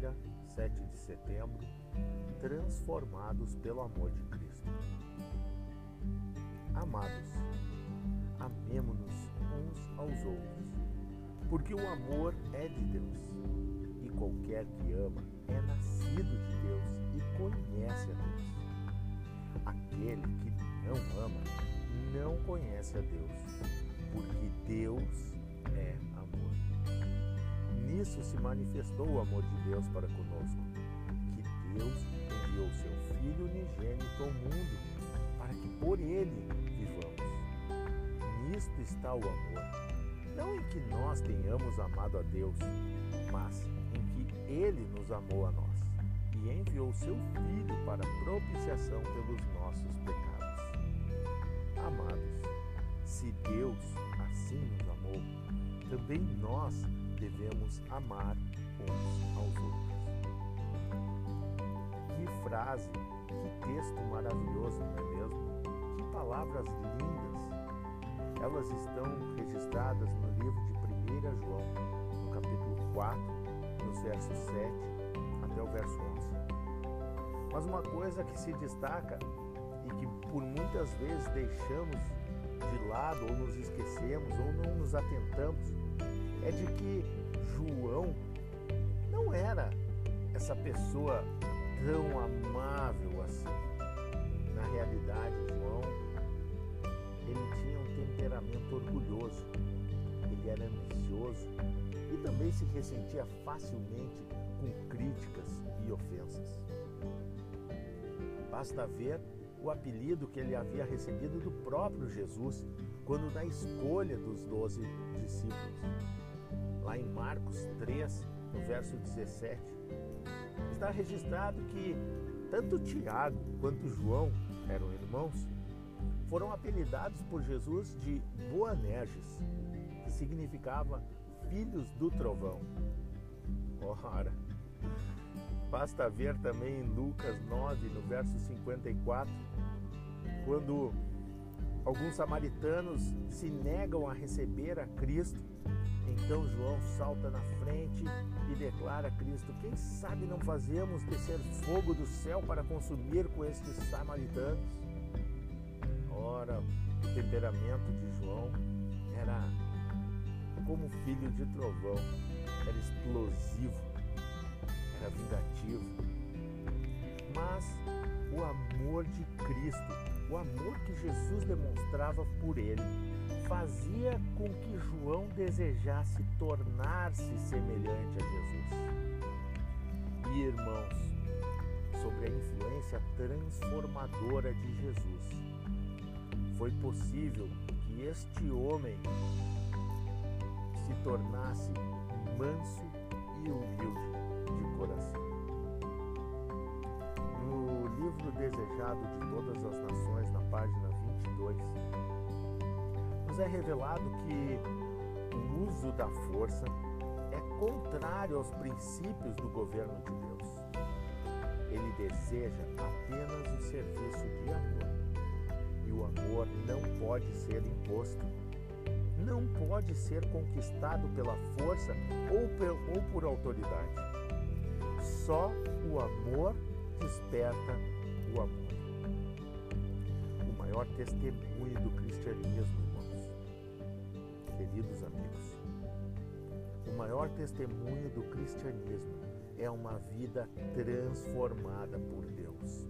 quinta-feira, 7 de setembro, transformados pelo amor de Cristo. Amados, amemo-nos uns aos outros, porque o amor é de Deus, e qualquer que ama é nascido de Deus e conhece a Deus. Aquele que não ama não conhece a Deus, porque Deus. Nisso se manifestou o amor de Deus para conosco, que Deus enviou seu Filho unigênito ao mundo, para que por ele vivamos. Nisto está o amor, não em que nós tenhamos amado a Deus, mas em que ele nos amou a nós e enviou seu Filho para propiciação pelos nossos pecados. Amados, se Deus assim nos amou, também nós devemos amar uns aos outros. Que frase, que texto maravilhoso, não é mesmo? Que palavras lindas! Elas estão registradas no livro de 1 João, no capítulo 4, nos versos 7 até o verso 11. Mas uma coisa que se destaca e que por muitas vezes deixamos de lado ou nos esquecemos ou não nos atentamos é de que João não era essa pessoa tão amável assim. Na realidade, João ele tinha um temperamento orgulhoso, ele era ambicioso e também se ressentia facilmente com críticas e ofensas. Basta ver o apelido que ele havia recebido do próprio Jesus quando na escolha dos doze discípulos. Lá em Marcos 3, no verso 17, está registrado que tanto Tiago quanto João eram irmãos, foram apelidados por Jesus de Boanerges, que significava filhos do trovão. Ora, basta ver também em Lucas 9, no verso 54, quando alguns samaritanos se negam a receber a Cristo, então João salta na frente e declara a Cristo: Quem sabe não fazemos descer fogo do céu para consumir com estes samaritanos? Ora, o temperamento de João era como filho de trovão, era explosivo, era vingativo. Mas o amor de Cristo, o amor que Jesus demonstrava por ele, fazia com que João desejasse tornar-se semelhante a Jesus. E irmãos, sobre a influência transformadora de Jesus, foi possível que este homem se tornasse manso e humilde Desejado de Todas as Nações, na página 22, nos é revelado que o uso da força é contrário aos princípios do governo de Deus. Ele deseja apenas o serviço de amor. E o amor não pode ser imposto não pode ser conquistado pela força ou, ou por autoridade. Só o amor desperta o amor. O maior testemunho do cristianismo, irmãos, queridos amigos, o maior testemunho do cristianismo é uma vida transformada por Deus.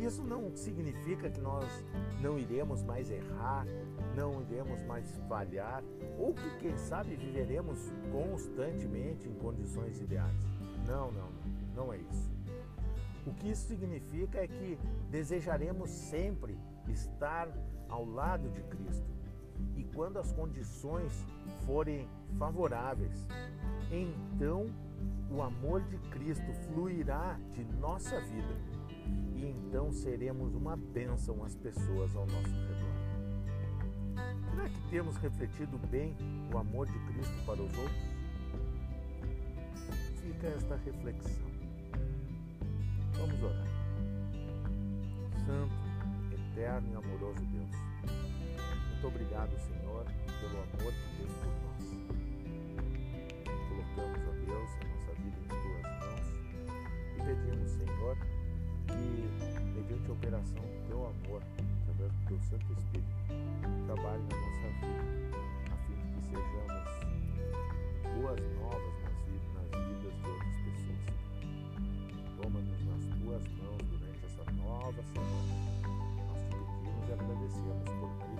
Isso não significa que nós não iremos mais errar, não iremos mais falhar, ou que, quem sabe, viveremos constantemente em condições ideais. Não, não, não é isso. O que isso significa é que desejaremos sempre estar ao lado de Cristo. E quando as condições forem favoráveis, então o amor de Cristo fluirá de nossa vida e então seremos uma bênção às pessoas ao nosso redor. Será que temos refletido bem o amor de Cristo para os outros? Fica esta reflexão. Vamos orar. Santo, eterno e amoroso Deus, muito obrigado, Senhor, pelo amor que tem por nós. colocamos, ó Deus, a nossa vida em tuas mãos e pedimos, Senhor, que, mediante a operação do teu amor, através do teu Santo Espírito, trabalhe na nossa semana. Nós te pedimos e agradecemos por Cristo.